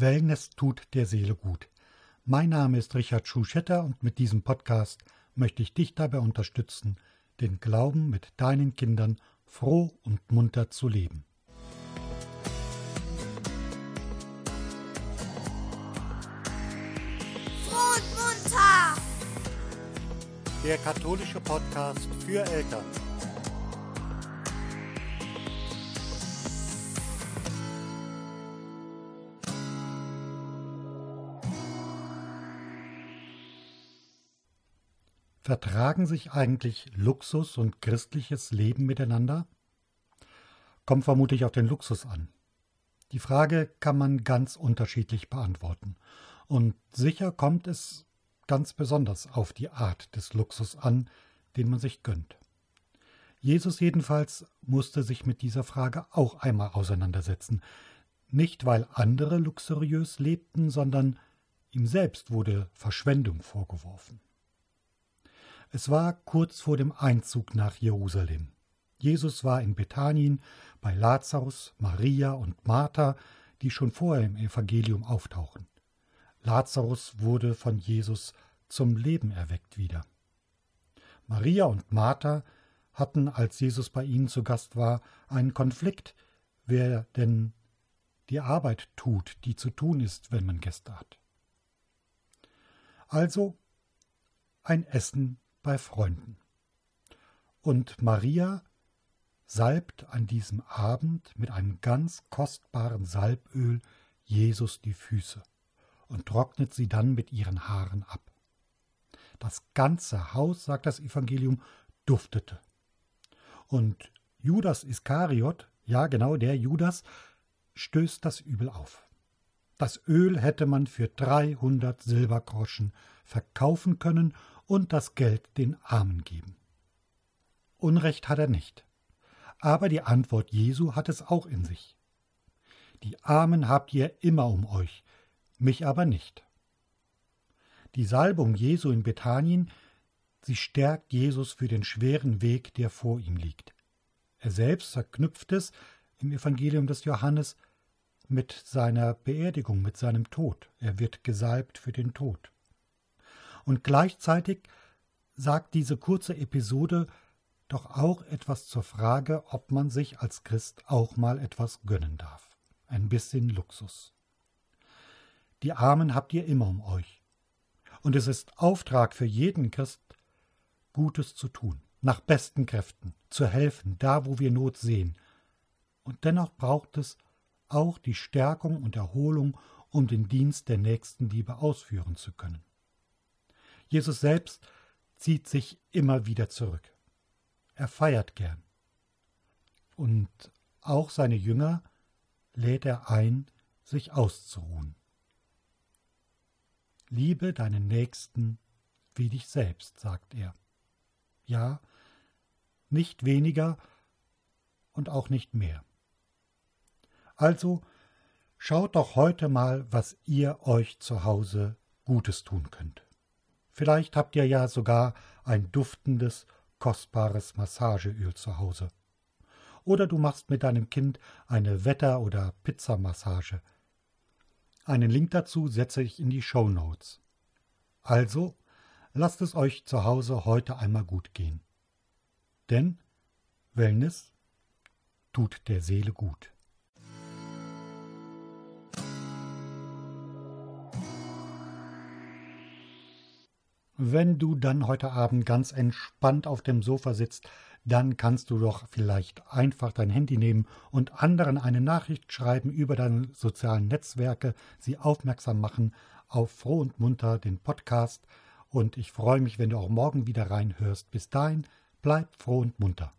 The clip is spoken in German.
Wellness tut der Seele gut. Mein Name ist Richard Schuschetter und mit diesem Podcast möchte ich dich dabei unterstützen, den Glauben mit deinen Kindern froh und munter zu leben. Froh und munter! Der katholische Podcast für Eltern. Vertragen sich eigentlich Luxus und christliches Leben miteinander? Kommt vermutlich auf den Luxus an. Die Frage kann man ganz unterschiedlich beantworten. Und sicher kommt es ganz besonders auf die Art des Luxus an, den man sich gönnt. Jesus jedenfalls musste sich mit dieser Frage auch einmal auseinandersetzen, nicht weil andere luxuriös lebten, sondern ihm selbst wurde Verschwendung vorgeworfen. Es war kurz vor dem Einzug nach Jerusalem. Jesus war in Bethanien bei Lazarus, Maria und Martha, die schon vorher im Evangelium auftauchen. Lazarus wurde von Jesus zum Leben erweckt wieder. Maria und Martha hatten, als Jesus bei ihnen zu Gast war, einen Konflikt, wer denn die Arbeit tut, die zu tun ist, wenn man Gäste hat. Also ein Essen bei Freunden. Und Maria salbt an diesem Abend mit einem ganz kostbaren Salböl Jesus die Füße und trocknet sie dann mit ihren Haaren ab. Das ganze Haus, sagt das Evangelium, duftete. Und Judas Iskariot, ja genau der Judas, stößt das Übel auf. Das Öl hätte man für 300 Silbergroschen verkaufen können und das Geld den Armen geben. Unrecht hat er nicht. Aber die Antwort Jesu hat es auch in sich. Die Armen habt ihr immer um euch, mich aber nicht. Die Salbung Jesu in Bethanien, sie stärkt Jesus für den schweren Weg, der vor ihm liegt. Er selbst verknüpft es im Evangelium des Johannes mit seiner Beerdigung, mit seinem Tod. Er wird gesalbt für den Tod. Und gleichzeitig sagt diese kurze Episode doch auch etwas zur Frage, ob man sich als Christ auch mal etwas gönnen darf. Ein bisschen Luxus. Die Armen habt ihr immer um euch. Und es ist Auftrag für jeden Christ, Gutes zu tun, nach besten Kräften, zu helfen, da wo wir Not sehen. Und dennoch braucht es auch die Stärkung und Erholung, um den Dienst der Nächstenliebe ausführen zu können. Jesus selbst zieht sich immer wieder zurück. Er feiert gern. Und auch seine Jünger lädt er ein, sich auszuruhen. Liebe deinen Nächsten wie dich selbst, sagt er. Ja, nicht weniger und auch nicht mehr. Also schaut doch heute mal, was ihr euch zu Hause Gutes tun könnt. Vielleicht habt ihr ja sogar ein duftendes, kostbares Massageöl zu Hause. Oder du machst mit deinem Kind eine Wetter- oder Pizzamassage. Einen Link dazu setze ich in die Show Notes. Also, lasst es euch zu Hause heute einmal gut gehen. Denn Wellness tut der Seele gut. Wenn du dann heute Abend ganz entspannt auf dem Sofa sitzt, dann kannst du doch vielleicht einfach dein Handy nehmen und anderen eine Nachricht schreiben über deine sozialen Netzwerke, sie aufmerksam machen auf Froh und Munter den Podcast. Und ich freue mich, wenn du auch morgen wieder reinhörst. Bis dahin, bleib froh und munter.